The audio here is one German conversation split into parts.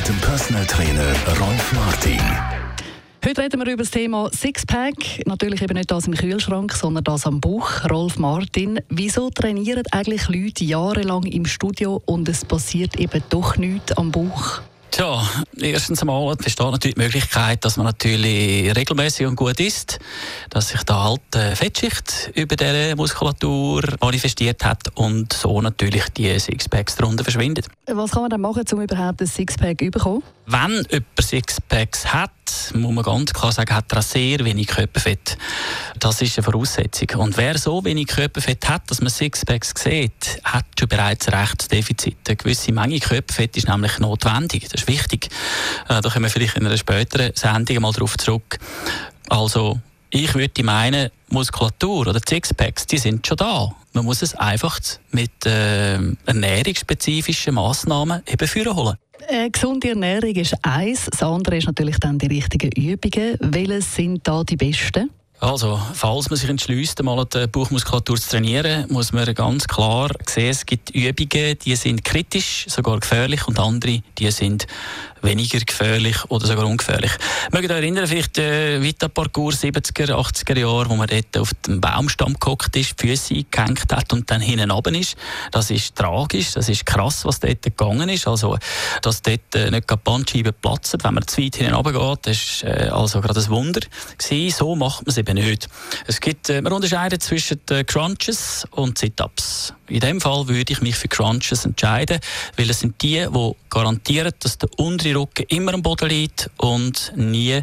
mit dem Personal Trainer Rolf Martin. Heute reden wir über das Thema Sixpack. Natürlich eben nicht das im Kühlschrank, sondern das am Buch. Rolf Martin, wieso trainieren eigentlich Leute jahrelang im Studio und es passiert eben doch nichts am Buch? Tja, erstens einmal besteht natürlich die Möglichkeit, dass man natürlich regelmäßig und gut isst, dass sich da halt eine Fettschicht über der Muskulatur manifestiert hat und so natürlich die Sixpacks darunter verschwinden. Was kann man dann machen, um überhaupt ein Sixpack zu bekommen? Wenn jemand Sixpacks hat, muss man ganz klar sagen, hat er sehr wenig Körperfett. Das ist eine Voraussetzung. Und wer so wenig Körperfett hat, dass man Sixpacks sieht, hat schon bereits ein Rechtsdefizit. Eine gewisse Menge Körperfett ist nämlich notwendig. Das ist wichtig. Äh, da kommen wir vielleicht in einer späteren Sendung mal darauf zurück. Also, ich würde meinen, Muskulatur oder Sixpacks, die sind schon da. Man muss es einfach mit äh, ernährungsspezifischen Massnahmen eben führen holen. Äh, gesunde Ernährung ist eins, das andere ist natürlich dann die richtigen Übungen. Welche sind da die besten? Also, falls man sich entschließt, einmal die Bauchmuskulatur zu trainieren, muss man ganz klar sehen, es gibt Übungen, die sind kritisch, sogar gefährlich, und andere, die sind weniger gefährlich oder sogar ungefährlich. Mögt ihr erinnern, vielleicht äh, Vita-Parcours 70er, 80er Jahre, wo man dort auf dem Baumstamm gehockt ist, die Füße eingehängt hat und dann hinten runter ist. Das ist tragisch, das ist krass, was dort gegangen ist. Also, dass dort äh, nicht die Bandscheiben platzen, wenn man zu weit hinten runter geht, das ist äh, also gerade ein Wunder gewesen. So macht man es eben nicht. Es gibt, äh, man unterscheidet zwischen Crunches und Sit-Ups. In dem Fall würde ich mich für Crunches entscheiden, weil es sind die, die garantieren, dass der untere Rücken immer am Boden liegt und nie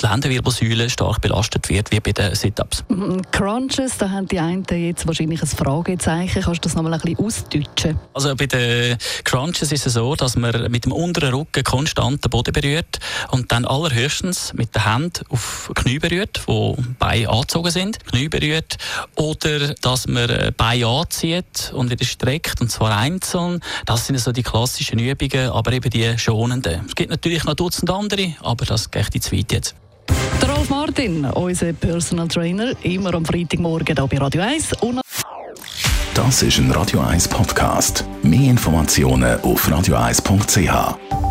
die Lendenwirbelsäule stark belastet wird, wie bei den Sit-Ups. Mhm, Crunches, da haben die einen jetzt wahrscheinlich ein Fragezeichen. Kannst du das noch mal ein bisschen ausdeutschen? Also bei den Crunches ist es so, dass man mit dem unteren Rücken konstant den Boden berührt und dann allerhöchstens mit den Händen auf Knie berührt, wo Beine angezogen sind, Knie berührt, oder dass man Beine anzieht und wieder streckt, und zwar einzeln. Das sind so die klassischen Übungen, aber eben die schonenden. Es gibt natürlich noch Dutzend andere, aber das geht jetzt weit jetzt. Der Rolf Martin, unser Personal Trainer, immer am Freitagmorgen hier bei Radio 1. Und das ist ein Radio 1 Podcast. Mehr Informationen auf radio1.ch.